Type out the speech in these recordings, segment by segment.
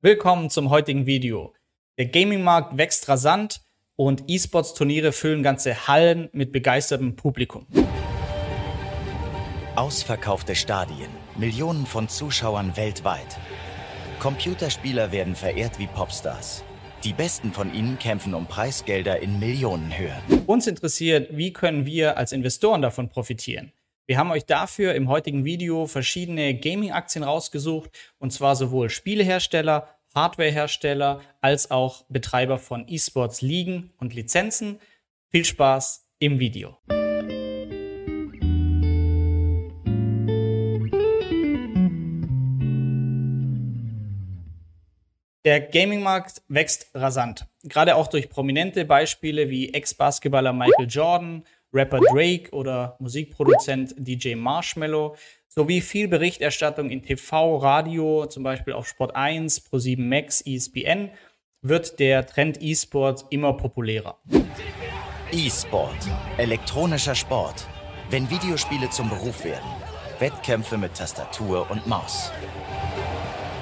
Willkommen zum heutigen Video. Der Gaming-Markt wächst rasant und E-Sports-Turniere füllen ganze Hallen mit begeistertem Publikum. Ausverkaufte Stadien, Millionen von Zuschauern weltweit. Computerspieler werden verehrt wie Popstars. Die besten von ihnen kämpfen um Preisgelder in Millionenhöhe. Uns interessiert, wie können wir als Investoren davon profitieren? Wir haben euch dafür im heutigen Video verschiedene Gaming-Aktien rausgesucht, und zwar sowohl Spielehersteller, Hardwarehersteller als auch Betreiber von E-Sports Ligen und Lizenzen. Viel Spaß im Video. Der Gaming-Markt wächst rasant, gerade auch durch prominente Beispiele wie Ex-Basketballer Michael Jordan, Rapper Drake oder Musikproduzent DJ Marshmello sowie viel Berichterstattung in TV, Radio, zum Beispiel auf Sport 1, Pro7 Max, ESPN, wird der Trend E-Sport immer populärer. E-Sport, elektronischer Sport. Wenn Videospiele zum Beruf werden. Wettkämpfe mit Tastatur und Maus.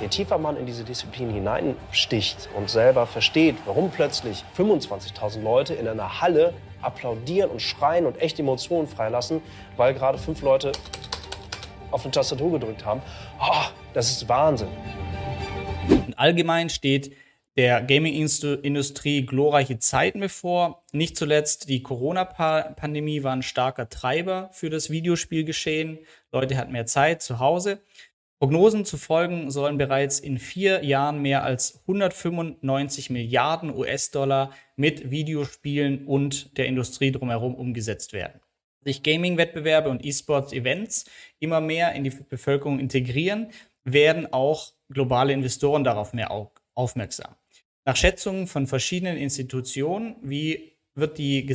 Je tiefer man in diese Disziplin hineinsticht und selber versteht, warum plötzlich 25.000 Leute in einer Halle applaudieren und schreien und echt Emotionen freilassen, weil gerade fünf Leute auf eine Tastatur gedrückt haben. Oh, das ist Wahnsinn. Allgemein steht der Gaming-Industrie glorreiche Zeiten bevor. Nicht zuletzt die Corona-Pandemie war ein starker Treiber für das Videospielgeschehen. Leute hatten mehr Zeit zu Hause. Prognosen zu folgen sollen bereits in vier Jahren mehr als 195 Milliarden US-Dollar mit Videospielen und der Industrie drumherum umgesetzt werden sich Gaming-Wettbewerbe und E-Sports-Events immer mehr in die Bevölkerung integrieren, werden auch globale Investoren darauf mehr aufmerksam. Nach Schätzungen von verschiedenen Institutionen, wie wird die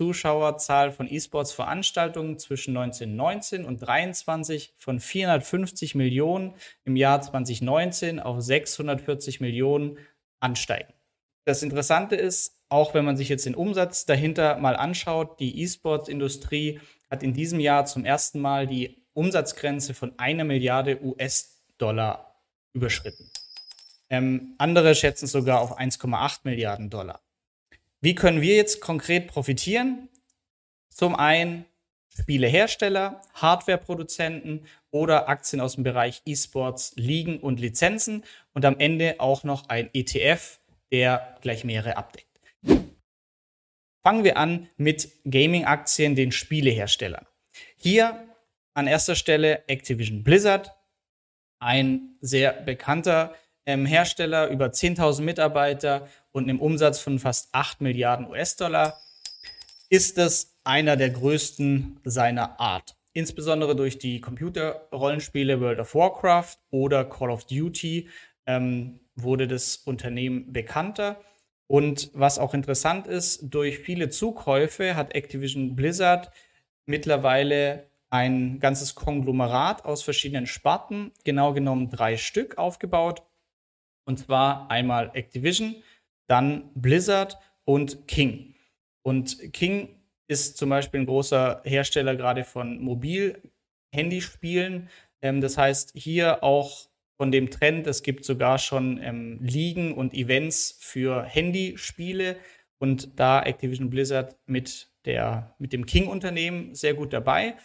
Gesamtzuschauerzahl von E-Sports-Veranstaltungen zwischen 1919 und 23 von 450 Millionen im Jahr 2019 auf 640 Millionen ansteigen. Das Interessante ist, auch wenn man sich jetzt den Umsatz dahinter mal anschaut, die E-Sports-Industrie hat in diesem Jahr zum ersten Mal die Umsatzgrenze von einer Milliarde US-Dollar überschritten. Ähm, andere schätzen sogar auf 1,8 Milliarden Dollar. Wie können wir jetzt konkret profitieren? Zum einen Spielehersteller, Hardwareproduzenten oder Aktien aus dem Bereich E-Sports, Ligen und Lizenzen und am Ende auch noch ein ETF, der gleich mehrere abdeckt. Fangen wir an mit Gaming-Aktien, den Spieleherstellern. Hier an erster Stelle Activision Blizzard, ein sehr bekannter ähm, Hersteller, über 10.000 Mitarbeiter und einem Umsatz von fast 8 Milliarden US-Dollar, ist es einer der größten seiner Art. Insbesondere durch die Computerrollenspiele World of Warcraft oder Call of Duty ähm, wurde das Unternehmen bekannter. Und was auch interessant ist, durch viele Zukäufe hat Activision Blizzard mittlerweile ein ganzes Konglomerat aus verschiedenen Sparten, genau genommen drei Stück aufgebaut. Und zwar einmal Activision, dann Blizzard und King. Und King ist zum Beispiel ein großer Hersteller gerade von Mobil-Handyspielen. Ähm, das heißt, hier auch von dem Trend. Es gibt sogar schon ähm, Ligen und Events für Handyspiele und da Activision Blizzard mit, der, mit dem King-Unternehmen sehr gut dabei.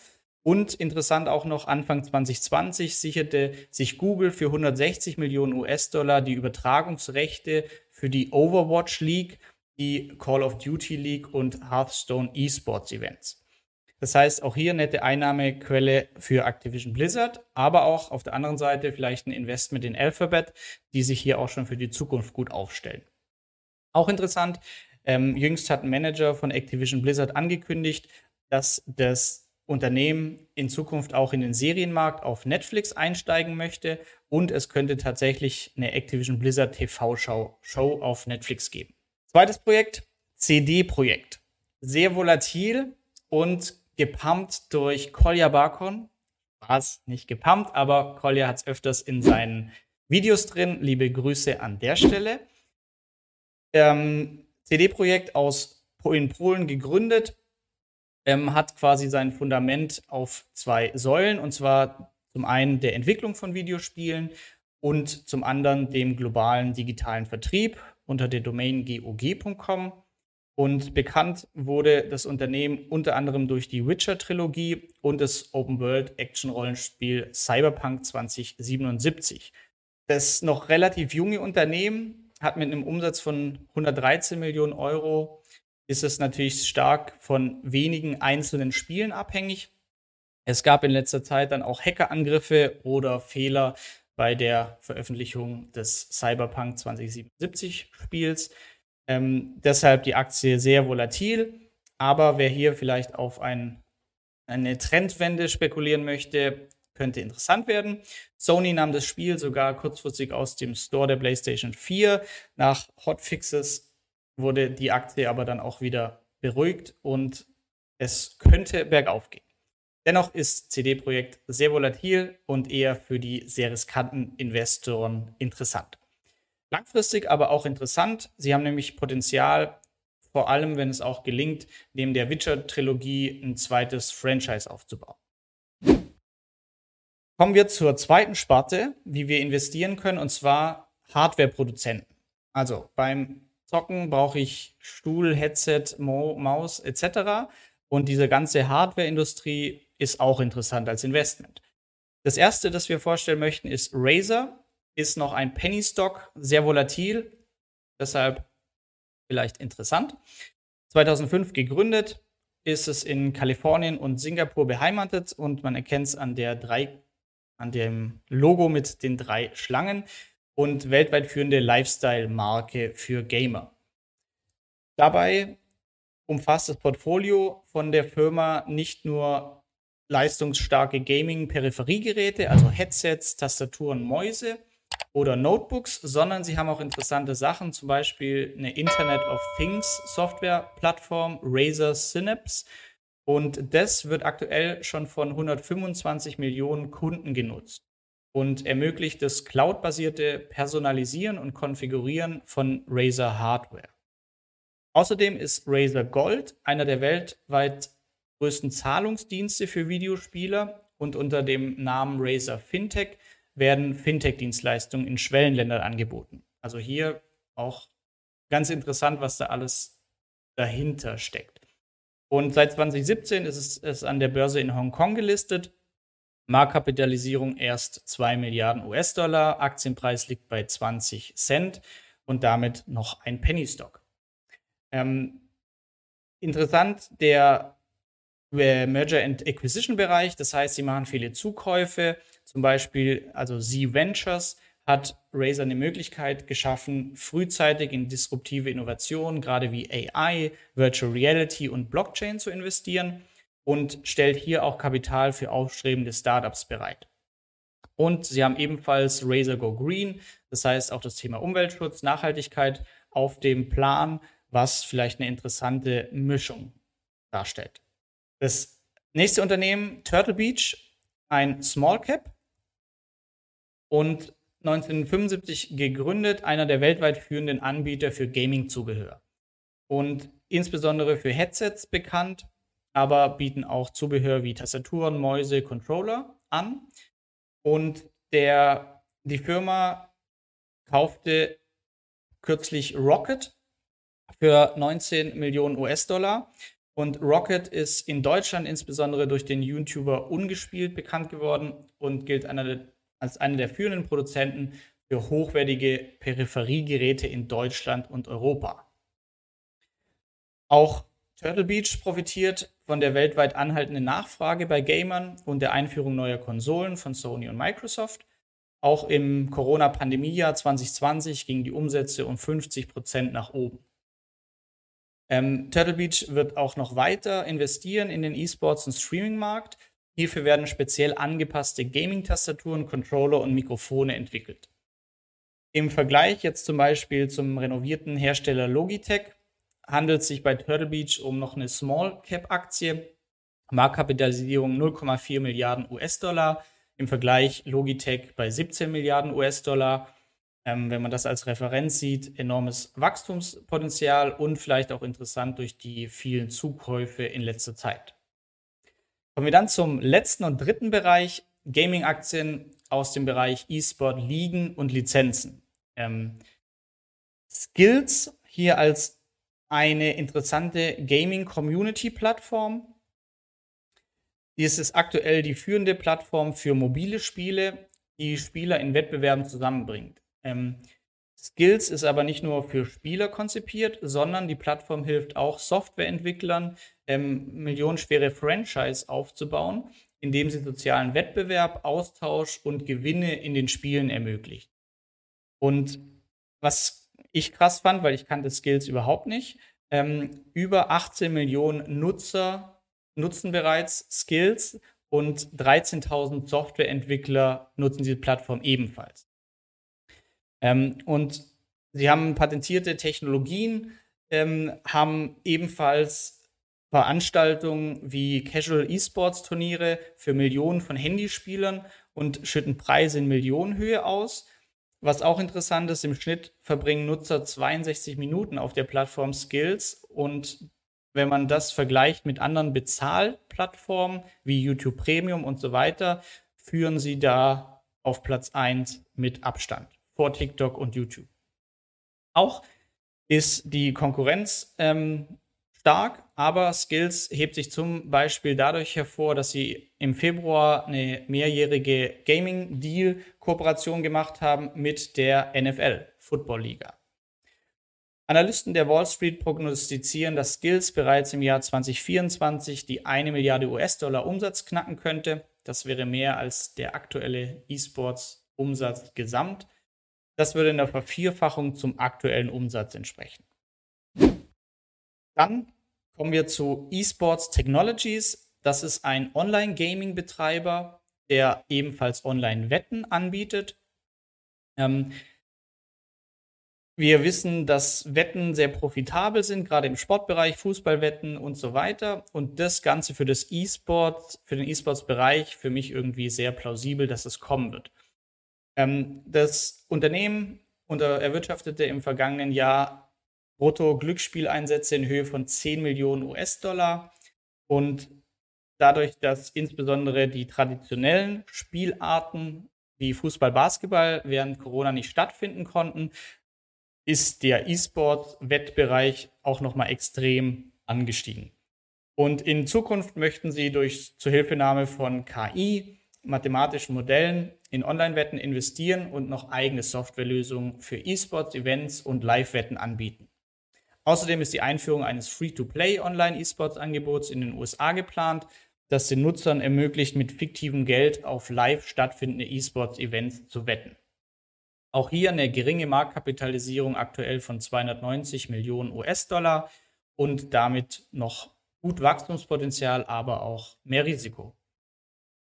Und interessant auch noch, Anfang 2020 sicherte sich Google für 160 Millionen US-Dollar die Übertragungsrechte für die Overwatch League, die Call of Duty League und Hearthstone Esports Events. Das heißt, auch hier nette Einnahmequelle für Activision Blizzard, aber auch auf der anderen Seite vielleicht ein Investment in Alphabet, die sich hier auch schon für die Zukunft gut aufstellen. Auch interessant, ähm, jüngst hat ein Manager von Activision Blizzard angekündigt, dass das Unternehmen in Zukunft auch in den Serienmarkt auf Netflix einsteigen möchte und es könnte tatsächlich eine Activision Blizzard TV-Show Show auf Netflix geben. Zweites Projekt, CD-Projekt. Sehr volatil und gepumpt durch Kolja Barkon. War es nicht gepumpt, aber Kolja hat es öfters in seinen Videos drin. Liebe Grüße an der Stelle. Ähm, CD-Projekt aus in Polen gegründet, ähm, hat quasi sein Fundament auf zwei Säulen und zwar zum einen der Entwicklung von Videospielen und zum anderen dem globalen digitalen Vertrieb unter der Domain gog.com. Und bekannt wurde das Unternehmen unter anderem durch die Witcher-Trilogie und das Open-World-Action-Rollenspiel Cyberpunk 2077. Das noch relativ junge Unternehmen hat mit einem Umsatz von 113 Millionen Euro, ist es natürlich stark von wenigen einzelnen Spielen abhängig. Es gab in letzter Zeit dann auch Hackerangriffe oder Fehler bei der Veröffentlichung des Cyberpunk 2077 Spiels. Ähm, deshalb die Aktie sehr volatil. Aber wer hier vielleicht auf ein, eine Trendwende spekulieren möchte, könnte interessant werden. Sony nahm das Spiel sogar kurzfristig aus dem Store der PlayStation 4. Nach Hotfixes wurde die Aktie aber dann auch wieder beruhigt und es könnte bergauf gehen. Dennoch ist CD Projekt sehr volatil und eher für die sehr riskanten Investoren interessant. Langfristig aber auch interessant. Sie haben nämlich Potenzial, vor allem wenn es auch gelingt, neben der Witcher-Trilogie ein zweites Franchise aufzubauen. Kommen wir zur zweiten Sparte, wie wir investieren können, und zwar Hardware-Produzenten. Also beim Zocken brauche ich Stuhl, Headset, Mo Maus etc. Und diese ganze Hardware-Industrie ist auch interessant als Investment. Das erste, das wir vorstellen möchten, ist Razer. Ist noch ein Penny Stock, sehr volatil, deshalb vielleicht interessant. 2005 gegründet, ist es in Kalifornien und Singapur beheimatet und man erkennt es an an dem Logo mit den drei Schlangen und weltweit führende Lifestyle-Marke für Gamer. Dabei umfasst das Portfolio von der Firma nicht nur leistungsstarke Gaming-Peripheriegeräte, also Headsets, Tastaturen, Mäuse oder Notebooks, sondern sie haben auch interessante Sachen, zum Beispiel eine Internet of Things Software-Plattform Razer Synapse. Und das wird aktuell schon von 125 Millionen Kunden genutzt und ermöglicht das cloudbasierte Personalisieren und Konfigurieren von Razer Hardware. Außerdem ist Razer Gold einer der weltweit größten Zahlungsdienste für Videospieler und unter dem Namen Razer Fintech werden Fintech-Dienstleistungen in Schwellenländern angeboten. Also hier auch ganz interessant, was da alles dahinter steckt. Und seit 2017 ist es, es an der Börse in Hongkong gelistet. Marktkapitalisierung erst 2 Milliarden US-Dollar, Aktienpreis liegt bei 20 Cent und damit noch ein Penny Stock. Ähm, interessant, der Merger and Acquisition Bereich. Das heißt, sie machen viele Zukäufe. Zum Beispiel, also Z Ventures hat Razer eine Möglichkeit geschaffen, frühzeitig in disruptive Innovationen, gerade wie AI, Virtual Reality und Blockchain zu investieren und stellt hier auch Kapital für aufstrebende Startups bereit. Und sie haben ebenfalls Razer Go Green, das heißt auch das Thema Umweltschutz, Nachhaltigkeit auf dem Plan, was vielleicht eine interessante Mischung darstellt. Das nächste Unternehmen, Turtle Beach, ein Small Cap und 1975 gegründet, einer der weltweit führenden Anbieter für Gaming-Zubehör. Und insbesondere für Headsets bekannt, aber bieten auch Zubehör wie Tastaturen, Mäuse, Controller an. Und der, die Firma kaufte kürzlich Rocket für 19 Millionen US-Dollar und Rocket ist in Deutschland insbesondere durch den YouTuber Ungespielt bekannt geworden und gilt einer als einer der führenden Produzenten für hochwertige Peripheriegeräte in Deutschland und Europa. Auch Turtle Beach profitiert von der weltweit anhaltenden Nachfrage bei Gamern und der Einführung neuer Konsolen von Sony und Microsoft. Auch im Corona-Pandemiejahr 2020 gingen die Umsätze um 50 Prozent nach oben. Ähm, Turtle Beach wird auch noch weiter investieren in den E-Sports und Streaming-Markt. Hierfür werden speziell angepasste Gaming-Tastaturen, Controller und Mikrofone entwickelt. Im Vergleich jetzt zum Beispiel zum renovierten Hersteller Logitech handelt sich bei Turtle Beach um noch eine Small Cap Aktie. Marktkapitalisierung 0,4 Milliarden US-Dollar. Im Vergleich Logitech bei 17 Milliarden US-Dollar ähm, wenn man das als Referenz sieht, enormes Wachstumspotenzial und vielleicht auch interessant durch die vielen Zukäufe in letzter Zeit. Kommen wir dann zum letzten und dritten Bereich, Gaming-Aktien aus dem Bereich E-Sport Ligen und Lizenzen. Ähm, Skills hier als eine interessante Gaming-Community-Plattform. Dies ist aktuell die führende Plattform für mobile Spiele, die Spieler in Wettbewerben zusammenbringt. Ähm, Skills ist aber nicht nur für Spieler konzipiert, sondern die Plattform hilft auch Softwareentwicklern, ähm, millionenschwere Franchise aufzubauen, indem sie sozialen Wettbewerb, Austausch und Gewinne in den Spielen ermöglicht. Und was ich krass fand, weil ich kannte Skills überhaupt nicht, ähm, über 18 Millionen Nutzer nutzen bereits Skills und 13.000 Softwareentwickler nutzen diese Plattform ebenfalls. Ähm, und sie haben patentierte Technologien, ähm, haben ebenfalls Veranstaltungen wie Casual E-Sports Turniere für Millionen von Handyspielern und schütten Preise in Millionenhöhe aus. Was auch interessant ist, im Schnitt verbringen Nutzer 62 Minuten auf der Plattform Skills und wenn man das vergleicht mit anderen Bezahlplattformen wie YouTube Premium und so weiter, führen sie da auf Platz 1 mit Abstand vor TikTok und YouTube. Auch ist die Konkurrenz ähm, stark, aber Skills hebt sich zum Beispiel dadurch hervor, dass sie im Februar eine mehrjährige Gaming-Deal-Kooperation gemacht haben mit der NFL, Football Liga. Analysten der Wall Street prognostizieren, dass Skills bereits im Jahr 2024 die eine Milliarde US-Dollar Umsatz knacken könnte. Das wäre mehr als der aktuelle E-Sports-Umsatz gesamt. Das würde in der Vervierfachung zum aktuellen Umsatz entsprechen. Dann kommen wir zu eSports Technologies. Das ist ein Online-Gaming-Betreiber, der ebenfalls Online-Wetten anbietet. Ähm, wir wissen, dass Wetten sehr profitabel sind, gerade im Sportbereich, Fußballwetten und so weiter. Und das Ganze für das E-Sport, für den E-Sports-Bereich, für mich irgendwie sehr plausibel, dass es kommen wird. Ähm, das Unternehmen unter, erwirtschaftete im vergangenen Jahr Brutto-Glücksspieleinsätze in Höhe von 10 Millionen US-Dollar und dadurch, dass insbesondere die traditionellen Spielarten wie Fußball, Basketball während Corona nicht stattfinden konnten, ist der E-Sport-Wettbereich auch nochmal extrem angestiegen. Und in Zukunft möchten sie durch Zuhilfenahme von KI, mathematischen Modellen in Online-Wetten investieren und noch eigene Softwarelösungen für E-Sports, Events und Live-Wetten anbieten. Außerdem ist die Einführung eines Free-to-Play Online-E-Sports-Angebots in den USA geplant, das den Nutzern ermöglicht, mit fiktivem Geld auf live stattfindende E-Sports-Events zu wetten. Auch hier eine geringe Marktkapitalisierung aktuell von 290 Millionen US-Dollar und damit noch gut Wachstumspotenzial, aber auch mehr Risiko.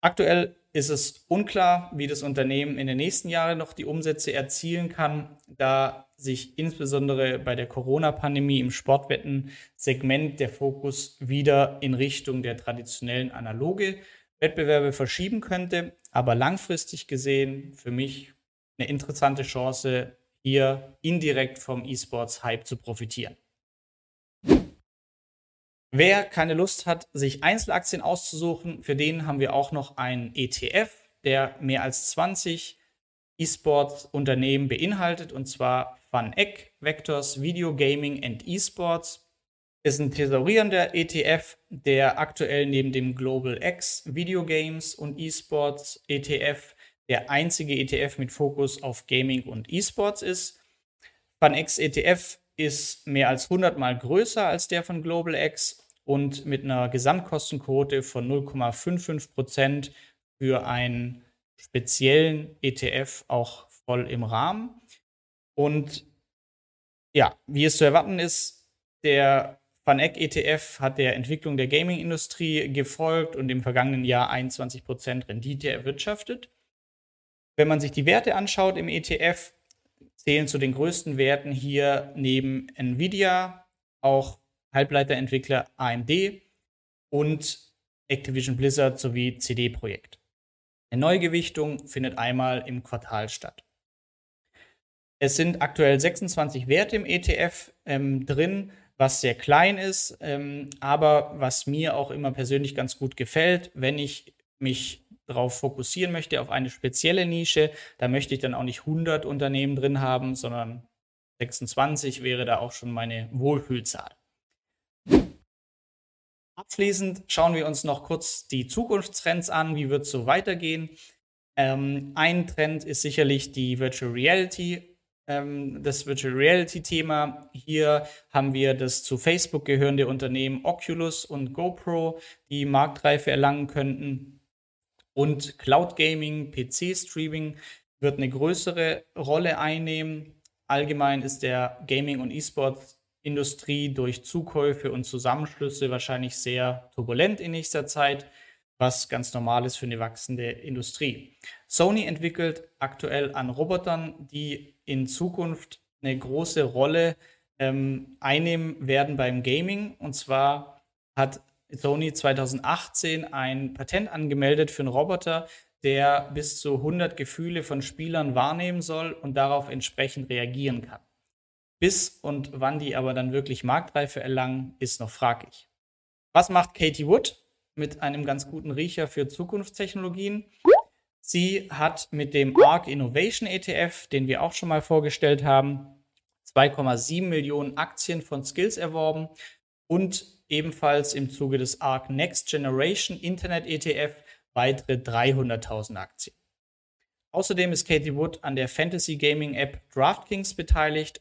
Aktuell ist es unklar, wie das Unternehmen in den nächsten Jahren noch die Umsätze erzielen kann, da sich insbesondere bei der Corona-Pandemie im Sportwetten-Segment der Fokus wieder in Richtung der traditionellen analoge Wettbewerbe verschieben könnte. Aber langfristig gesehen für mich eine interessante Chance, hier indirekt vom E-Sports-Hype zu profitieren. Wer keine Lust hat, sich Einzelaktien auszusuchen, für den haben wir auch noch einen ETF, der mehr als 20 E-Sports-Unternehmen beinhaltet, und zwar FunEck, Vectors Video Gaming and E-Sports. Ist ein thesaurierender ETF, der aktuell neben dem Global X Video Games und E-Sports ETF der einzige ETF mit Fokus auf Gaming und E-Sports ist. FunX ETF ist mehr als 100 mal größer als der von Global X und mit einer Gesamtkostenquote von 0,55 Prozent für einen speziellen ETF auch voll im Rahmen. Und ja, wie es zu erwarten ist, der VanEck ETF hat der Entwicklung der Gaming-Industrie gefolgt und im vergangenen Jahr 21 Prozent Rendite erwirtschaftet. Wenn man sich die Werte anschaut im ETF, zählen zu den größten Werten hier neben Nvidia auch Halbleiterentwickler AMD und Activision Blizzard sowie CD Projekt. Eine Neugewichtung findet einmal im Quartal statt. Es sind aktuell 26 Werte im ETF ähm, drin, was sehr klein ist, ähm, aber was mir auch immer persönlich ganz gut gefällt, wenn ich mich darauf fokussieren möchte, auf eine spezielle Nische, da möchte ich dann auch nicht 100 Unternehmen drin haben, sondern 26 wäre da auch schon meine Wohlfühlzahl. Abschließend schauen wir uns noch kurz die Zukunftstrends an. Wie wird es so weitergehen? Ähm, ein Trend ist sicherlich die Virtual Reality. Ähm, das Virtual Reality Thema. Hier haben wir das zu Facebook gehörende Unternehmen Oculus und GoPro, die Marktreife erlangen könnten. Und Cloud Gaming, PC Streaming wird eine größere Rolle einnehmen. Allgemein ist der Gaming- und E-Sports Industrie durch Zukäufe und Zusammenschlüsse wahrscheinlich sehr turbulent in nächster Zeit, was ganz normal ist für eine wachsende Industrie. Sony entwickelt aktuell an Robotern, die in Zukunft eine große Rolle ähm, einnehmen werden beim Gaming. Und zwar hat Sony 2018 ein Patent angemeldet für einen Roboter, der bis zu 100 Gefühle von Spielern wahrnehmen soll und darauf entsprechend reagieren kann. Bis und wann die aber dann wirklich Marktreife erlangen, ist noch fraglich. Was macht Katie Wood mit einem ganz guten Riecher für Zukunftstechnologien? Sie hat mit dem ARC Innovation ETF, den wir auch schon mal vorgestellt haben, 2,7 Millionen Aktien von Skills erworben und ebenfalls im Zuge des ARC Next Generation Internet ETF weitere 300.000 Aktien. Außerdem ist Katie Wood an der Fantasy Gaming App DraftKings beteiligt